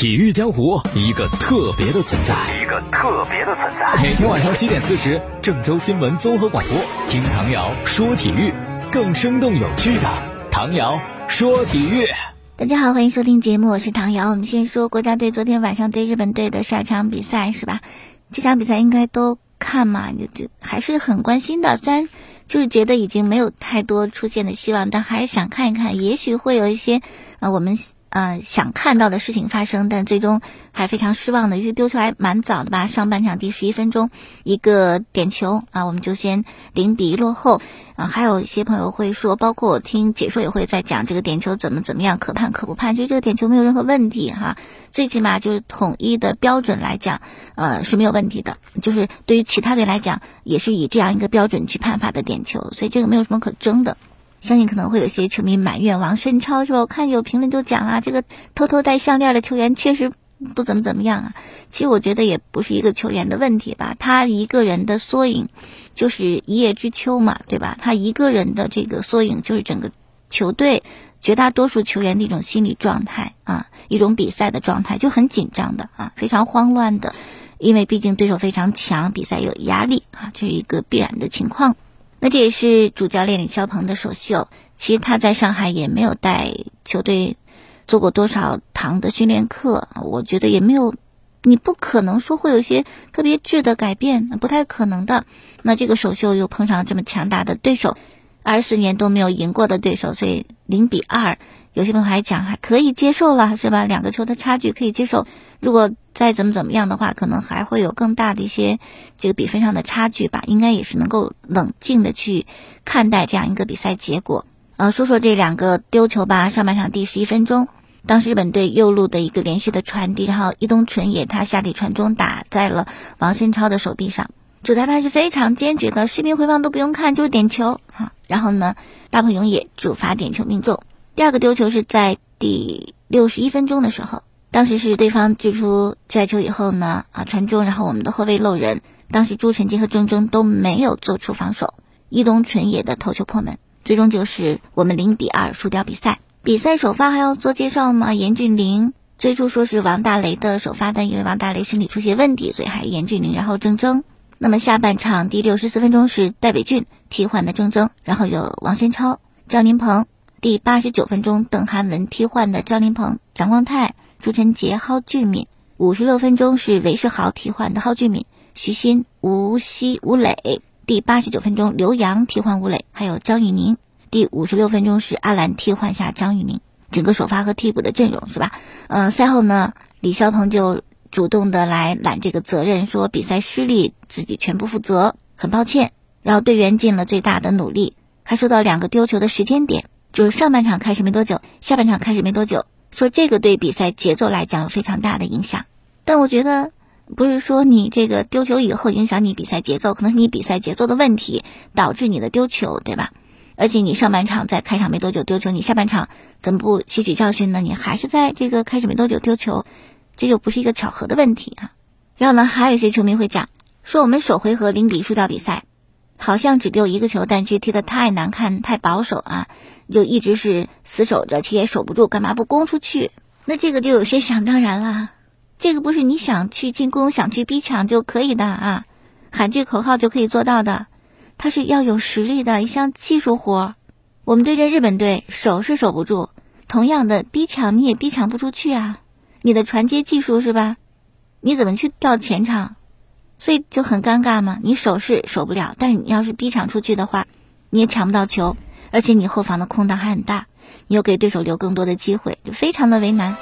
体育江湖一个特别的存在，一个特别的存在。每天晚上七点四十，郑州新闻综合广播，听唐瑶说体育，更生动有趣的唐瑶说体育。大家好，欢迎收听节目，我是唐瑶。我们先说国家队昨天晚上对日本队的十二强比赛是吧？这场比赛应该都看嘛，就就还是很关心的。虽然就是觉得已经没有太多出现的希望，但还是想看一看，也许会有一些啊我们。呃，想看到的事情发生，但最终还非常失望的。尤其丢球还蛮早的吧，上半场第十一分钟一个点球啊，我们就先零比一落后。啊，还有一些朋友会说，包括我听解说也会在讲这个点球怎么怎么样，可判可不判。其实这个点球没有任何问题哈，最起码就是统一的标准来讲，呃是没有问题的。就是对于其他队来讲，也是以这样一个标准去判罚的点球，所以这个没有什么可争的。相信可能会有些球迷埋怨王申超是吧？我看有评论就讲啊，这个偷偷戴项链的球员确实不怎么怎么样啊。其实我觉得也不是一个球员的问题吧，他一个人的缩影就是一叶知秋嘛，对吧？他一个人的这个缩影就是整个球队绝大多数球员的一种心理状态啊，一种比赛的状态就很紧张的啊，非常慌乱的，因为毕竟对手非常强，比赛有压力啊，这是一个必然的情况。那这也是主教练李霄鹏的首秀。其实他在上海也没有带球队做过多少堂的训练课，我觉得也没有，你不可能说会有一些特别质的改变，不太可能的。那这个首秀又碰上这么强大的对手，二十四年都没有赢过的对手，所以零比二。有些朋友还讲还可以接受了，是吧？两个球的差距可以接受。如果再怎么怎么样的话，可能还会有更大的一些这个比分上的差距吧。应该也是能够冷静的去看待这样一个比赛结果。呃，说说这两个丢球吧。上半场第十一分钟，当时日本队右路的一个连续的传递，然后伊东纯也他下底传中打在了王申超的手臂上。主裁判是非常坚决的，视频回放都不用看，就是点球啊。然后呢，大鹏勇也主罚点球命中。第二个丢球是在第六十一分钟的时候，当时是对方掷出界外球以后呢，啊传中，然后我们的后卫漏人，当时朱晨杰和郑铮都没有做出防守，伊东纯也的头球破门，最终就是我们零比二输掉比赛。比赛首发还要做介绍吗？严俊凌最初说是王大雷的首发，但因为王大雷身体出现问题，所以还是严俊凌，然后郑铮。那么下半场第六十四分钟是戴伟俊替换的郑铮，然后有王申超、张琳芃。第八十九分钟，邓涵文替换的张琳芃、蒋光太、朱晨杰、蒿俊闵。五十六分钟是韦世豪替换的蒿俊闵、徐新、吴曦、吴磊。第八十九分钟，刘洋替换吴磊，还有张玉宁。第五十六分钟是阿兰替换下张玉宁。整个首发和替补的阵容是吧？嗯，赛后呢，李霄鹏就主动的来揽这个责任，说比赛失利自己全部负责，很抱歉。然后队员尽了最大的努力，还说到两个丢球的时间点。就是上半场开始没多久，下半场开始没多久，说这个对比赛节奏来讲有非常大的影响。但我觉得不是说你这个丢球以后影响你比赛节奏，可能是你比赛节奏的问题导致你的丢球，对吧？而且你上半场在开场没多久丢球，你下半场怎么不吸取教训呢？你还是在这个开始没多久丢球，这就不是一个巧合的问题啊。然后呢，还有一些球迷会讲说我们首回合零比输掉比赛，好像只丢一个球，但其实踢得太难看、太保守啊。就一直是死守着，其实也守不住，干嘛不攻出去？那这个就有些想当然了。这个不是你想去进攻、想去逼抢就可以的啊，喊句口号就可以做到的。它是要有实力的一项技术活。我们对阵日本队守是守不住，同样的逼抢你也逼抢不出去啊。你的传接技术是吧？你怎么去到前场？所以就很尴尬嘛。你守是守不了，但是你要是逼抢出去的话，你也抢不到球。而且你后防的空档还很大，你又给对手留更多的机会，就非常的为难。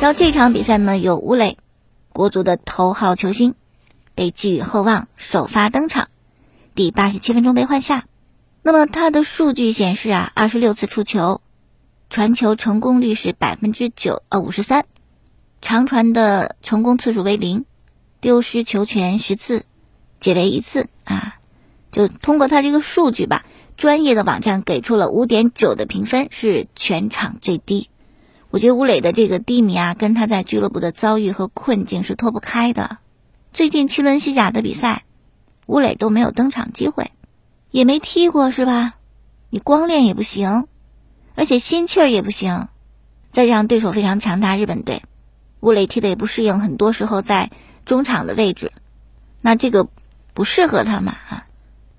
然后这场比赛呢，有吴磊，国足的头号球星，被寄予厚望，首发登场。第八十七分钟被换下，那么他的数据显示啊，二十六次触球，传球成功率是百分之九呃五十三，长传的成功次数为零，丢失球权十次，解围一次啊，就通过他这个数据吧，专业的网站给出了五点九的评分，是全场最低。我觉得吴磊的这个低迷啊，跟他在俱乐部的遭遇和困境是脱不开的。最近七轮西甲的比赛，吴磊都没有登场机会，也没踢过，是吧？你光练也不行，而且心气儿也不行，再加上对手非常强大，日本队，吴磊踢的也不适应，很多时候在中场的位置，那这个不适合他嘛啊？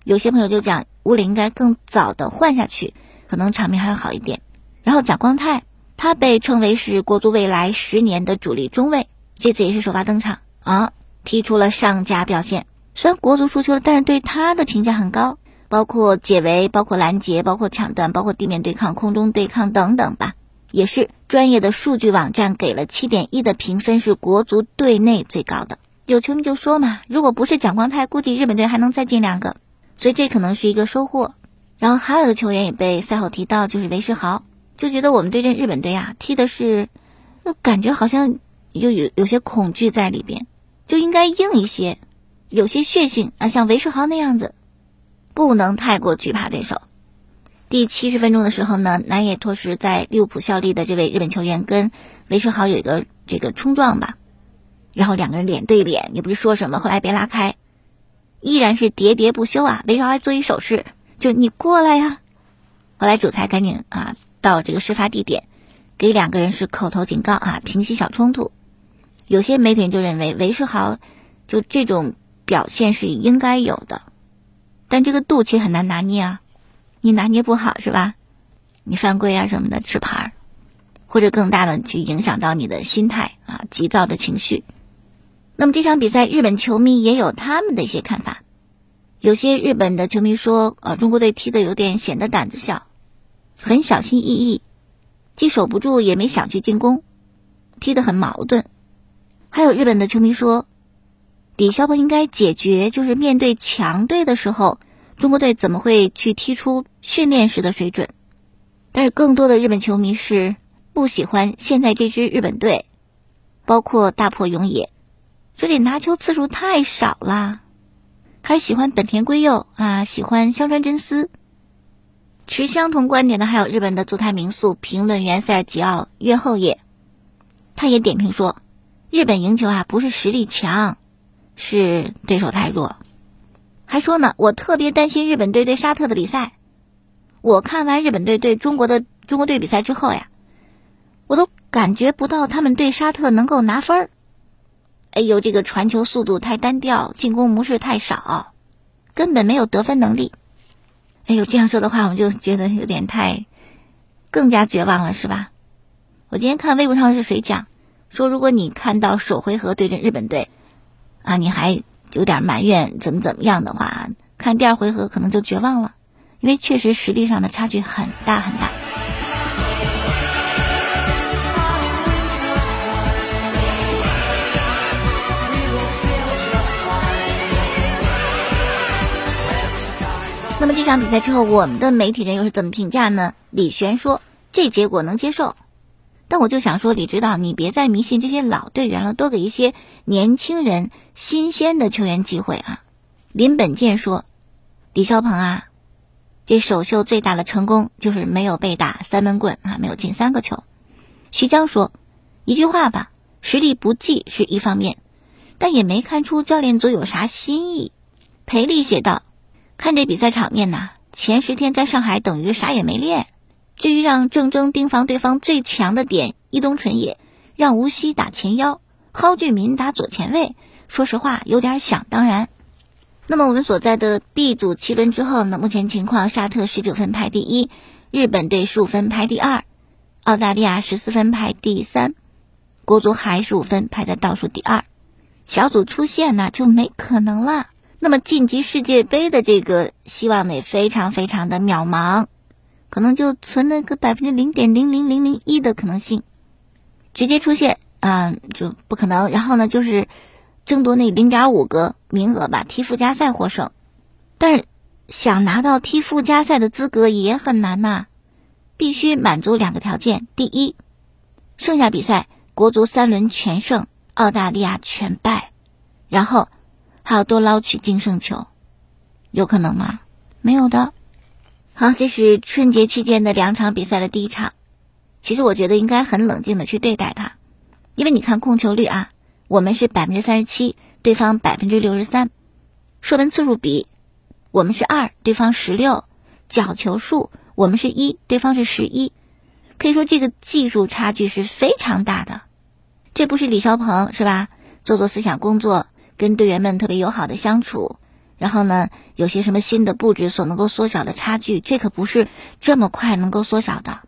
有些朋友就讲吴磊应该更早的换下去，可能场面还要好一点。然后贾光泰。他被称为是国足未来十年的主力中卫，这次也是首发登场啊，踢出了上佳表现。虽然国足输球了，但是对他的评价很高，包括解围、包括拦截、包括抢断、包括地面对抗、空中对抗等等吧，也是专业的数据网站给了七点一的评分，是国足队内最高的。有球迷就说嘛，如果不是蒋光太，估计日本队还能再进两个，所以这可能是一个收获。然后还有一个球员也被赛后提到，就是韦世豪。就觉得我们对阵日本队啊，踢的是，就感觉好像又有有些恐惧在里边，就应该硬一些，有些血性啊，像韦世豪那样子，不能太过惧怕对手。第七十分钟的时候呢，南野拓实在利物浦效力的这位日本球员跟韦世豪有一个这个冲撞吧，然后两个人脸对脸，也不是说什么，后来别拉开，依然是喋喋不休啊。韦世豪还做一手势，就你过来呀。后来主裁赶紧啊。到这个事发地点，给两个人是口头警告啊，平息小冲突。有些媒体就认为韦世豪就这种表现是应该有的，但这个度其实很难拿捏啊，你拿捏不好是吧？你犯规啊什么的吃牌儿，或者更大的去影响到你的心态啊，急躁的情绪。那么这场比赛，日本球迷也有他们的一些看法。有些日本的球迷说，呃，中国队踢的有点显得胆子小。很小心翼翼，既守不住也没想去进攻，踢得很矛盾。还有日本的球迷说，李霄鹏应该解决，就是面对强队的时候，中国队怎么会去踢出训练时的水准？但是更多的日本球迷是不喜欢现在这支日本队，包括大破永野，这里拿球次数太少了，还是喜欢本田圭佑啊，喜欢香川真司。持相同观点的还有日本的足坛名宿评论员塞尔吉奥约后也，他也点评说，日本赢球啊不是实力强，是对手太弱。还说呢，我特别担心日本队对沙特的比赛。我看完日本队对中国的中国队比赛之后呀，我都感觉不到他们对沙特能够拿分儿。哎呦，这个传球速度太单调，进攻模式太少，根本没有得分能力。哎呦，这样说的话，我们就觉得有点太，更加绝望了，是吧？我今天看微博上是谁讲，说如果你看到首回合对阵日本队，啊，你还有点埋怨怎么怎么样的话，看第二回合可能就绝望了，因为确实实力上的差距很大很大。那么这场比赛之后，我们的媒体人又是怎么评价呢？李璇说这结果能接受，但我就想说，李指导，你别再迷信这些老队员了，多给一些年轻人、新鲜的球员机会啊。林本健说，李霄鹏啊，这首秀最大的成功就是没有被打三闷棍啊，没有进三个球。徐江说，一句话吧，实力不济是一方面，但也没看出教练组有啥新意。裴丽写道。看这比赛场面呐，前十天在上海等于啥也没练。至于让郑铮盯防对方最强的点伊东纯也，让吴曦打前腰，蒿俊闵打左前卫，说实话有点想当然。那么我们所在的 B 组七轮之后呢？目前情况，沙特十九分排第一，日本队十五分排第二，澳大利亚十四分排第三，国足还十五分排在倒数第二。小组出线呢就没可能了。那么晋级世界杯的这个希望呢，也非常非常的渺茫，可能就存了个百分之零点零零零零一的可能性，直接出现啊就不可能。然后呢，就是争夺那零点五个名额吧，踢附加赛获胜。但是想拿到踢附加赛的资格也很难呐，必须满足两个条件：第一，剩下比赛国足三轮全胜，澳大利亚全败，然后。还要多捞取净胜球，有可能吗？没有的。好，这是春节期间的两场比赛的第一场，其实我觉得应该很冷静的去对待它，因为你看控球率啊，我们是百分之三十七，对方百分之六十三，射门次数比，我们是二，对方十六，角球数我们是一，对方是十一，可以说这个技术差距是非常大的。这不是李霄鹏是吧？做做思想工作，跟队员们特别友好的相处，然后呢，有些什么新的布置所能够缩小的差距，这可不是这么快能够缩小的，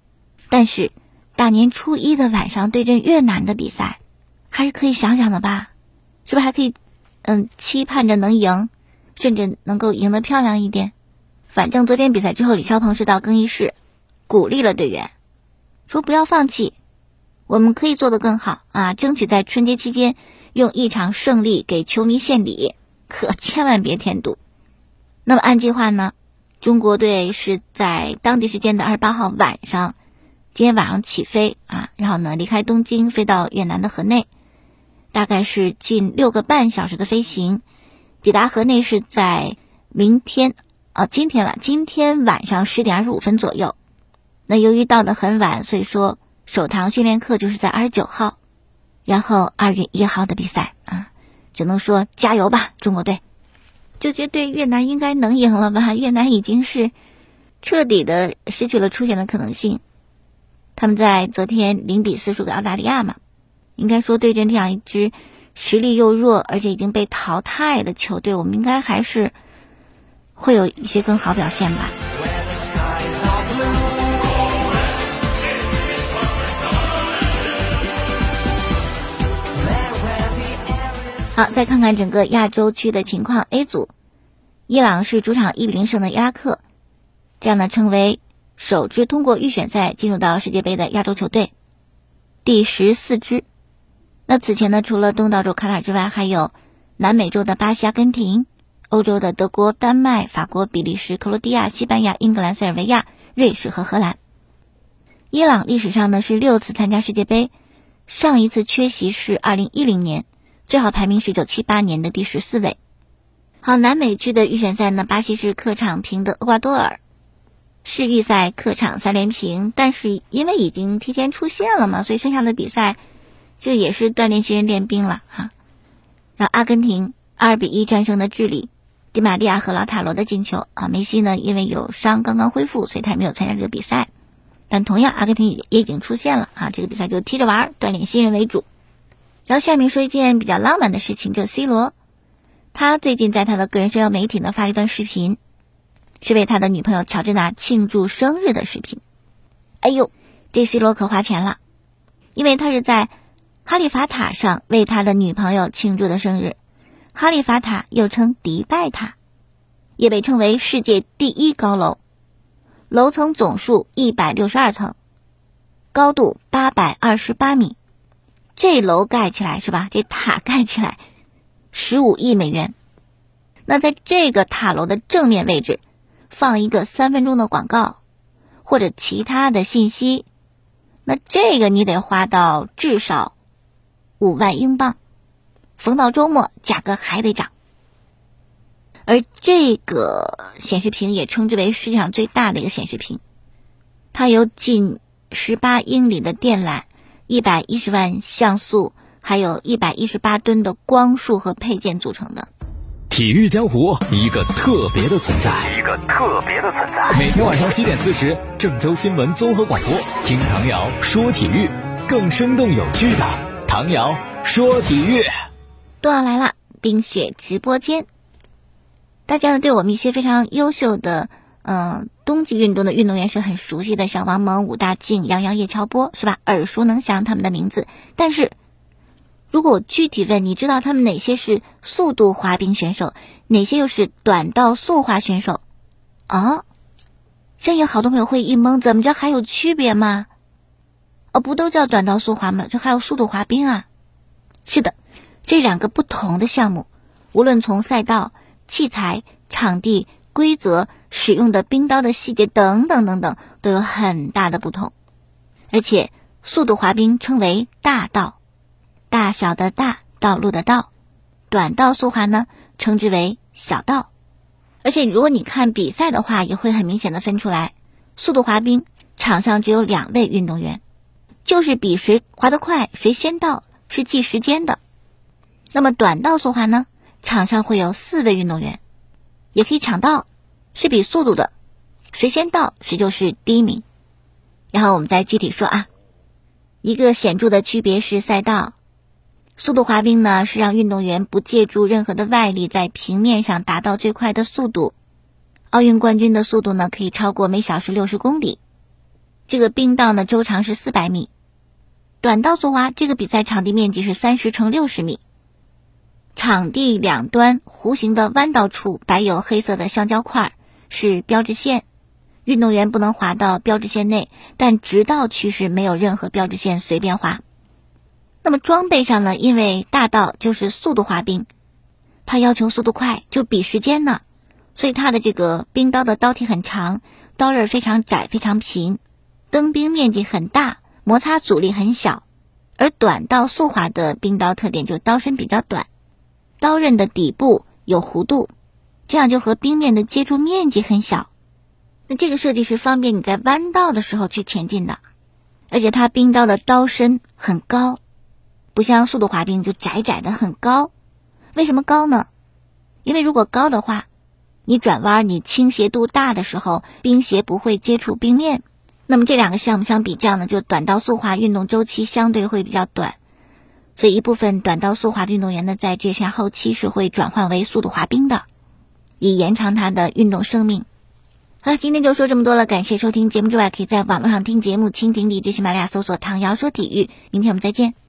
但是。大年初一的晚上对阵越南的比赛，还是可以想想的吧？是不是还可以，嗯，期盼着能赢，甚至能够赢得漂亮一点？反正昨天比赛之后，李霄鹏是到更衣室鼓励了队员，说不要放弃，我们可以做得更好啊！争取在春节期间用一场胜利给球迷献礼，可千万别添堵。那么按计划呢，中国队是在当地时间的二十八号晚上。今天晚上起飞啊，然后呢离开东京，飞到越南的河内，大概是近六个半小时的飞行，抵达河内是在明天啊，今天了，今天晚上十点二十五分左右。那由于到的很晚，所以说首堂训练课就是在二十九号，然后二月一号的比赛啊，只能说加油吧，中国队！就觉得越南应该能赢了吧？越南已经是彻底的失去了出线的可能性。他们在昨天零比四输给澳大利亚嘛，应该说对阵这样一支实力又弱而且已经被淘汰的球队，我们应该还是会有一些更好表现吧。好，再看看整个亚洲区的情况，A 组，伊朗是主场一比零胜的伊拉克，这样呢称为。首支通过预选赛进入到世界杯的亚洲球队，第十四支。那此前呢，除了东道主卡塔尔之外，还有南美洲的巴西、阿根廷，欧洲的德国、丹麦、法国、比利时、克罗地亚、西班牙、英格兰、塞尔维亚、瑞士和荷兰。伊朗历史上呢是六次参加世界杯，上一次缺席是二零一零年，最好排名是一九七八年的第十四位。好，南美区的预选赛呢，巴西是客场平的厄瓜多尔。世预赛客场三连平，但是因为已经提前出线了嘛，所以剩下的比赛就也是锻炼新人练兵了啊。然后阿根廷二比一战胜的智利，迪玛利亚和老塔罗的进球啊。梅西呢因为有伤刚刚恢复，所以他也没有参加这个比赛。但同样，阿根廷也也已经出线了啊。这个比赛就踢着玩，锻炼新人为主。然后下面说一件比较浪漫的事情，就 C 罗，他最近在他的个人社交媒体呢发了一段视频。是为他的女朋友乔治娜庆祝生日的视频。哎呦，这 C 罗可花钱了，因为他是在哈利法塔上为他的女朋友庆祝的生日。哈利法塔又称迪拜塔，也被称为世界第一高楼，楼层总数一百六十二层，高度八百二十八米。这楼盖起来是吧？这塔盖起来十五亿美元。那在这个塔楼的正面位置。放一个三分钟的广告，或者其他的信息，那这个你得花到至少五万英镑，逢到周末价格还得涨。而这个显示屏也称之为世界上最大的一个显示屏，它有近十八英里的电缆、一百一十万像素，还有一百一十八吨的光束和配件组成的。体育江湖，一个特别的存在，一个特别的存在。每天晚上七点四十，郑州新闻综合广播，听唐瑶说体育，更生动有趣的唐瑶说体育。冬奥来了，冰雪直播间，大家呢对我们一些非常优秀的嗯冬季运动的运动员是很熟悉的，像王蒙、武大靖、杨洋、叶乔波，是吧？耳熟能详他们的名字，但是。如果我具体问，你知道他们哪些是速度滑冰选手，哪些又是短道速滑选手？啊，这有好多朋友会一懵，怎么着还有区别吗？哦，不都叫短道速滑吗？这还有速度滑冰啊？是的，这两个不同的项目，无论从赛道、器材、场地、规则、使用的冰刀的细节等等等等，都有很大的不同。而且，速度滑冰称为大道。大小的大道路的道，短道速滑呢，称之为小道。而且如果你看比赛的话，也会很明显的分出来。速度滑冰场上只有两位运动员，就是比谁滑得快，谁先到是计时间的。那么短道速滑呢，场上会有四位运动员，也可以抢道，是比速度的，谁先到谁就是第一名。然后我们再具体说啊，一个显著的区别是赛道，速度滑冰呢是让运动员不借助任何的外力在平面上达到最快的速度。奥运冠军的速度呢可以超过每小时六十公里。这个冰道呢周长是四百米。短道速滑这个比赛场地面积是三十乘六十米，场地两端弧形的弯道处摆有黑色的橡胶块儿，是标志线，运动员不能滑到标志线内，但直道区是没有任何标志线，随便滑。那么装备上呢？因为大道就是速度滑冰，它要求速度快，就比时间呢，所以它的这个冰刀的刀体很长，刀刃非常窄，非常平，蹬冰面积很大。摩擦阻力很小，而短道速滑的冰刀特点就刀身比较短，刀刃的底部有弧度，这样就和冰面的接触面积很小。那这个设计是方便你在弯道的时候去前进的，而且它冰刀的刀身很高，不像速度滑冰就窄窄的很高。为什么高呢？因为如果高的话，你转弯你倾斜度大的时候，冰鞋不会接触冰面。那么这两个项目相比较呢，就短道速滑运动周期相对会比较短，所以一部分短道速滑的运动员呢，在这项后期是会转换为速度滑冰的，以延长他的运动生命。好了，今天就说这么多了，感谢收听节目之外，可以在网络上听节目，蜻蜓、荔枝、喜马拉雅搜索“唐瑶说体育”。明天我们再见。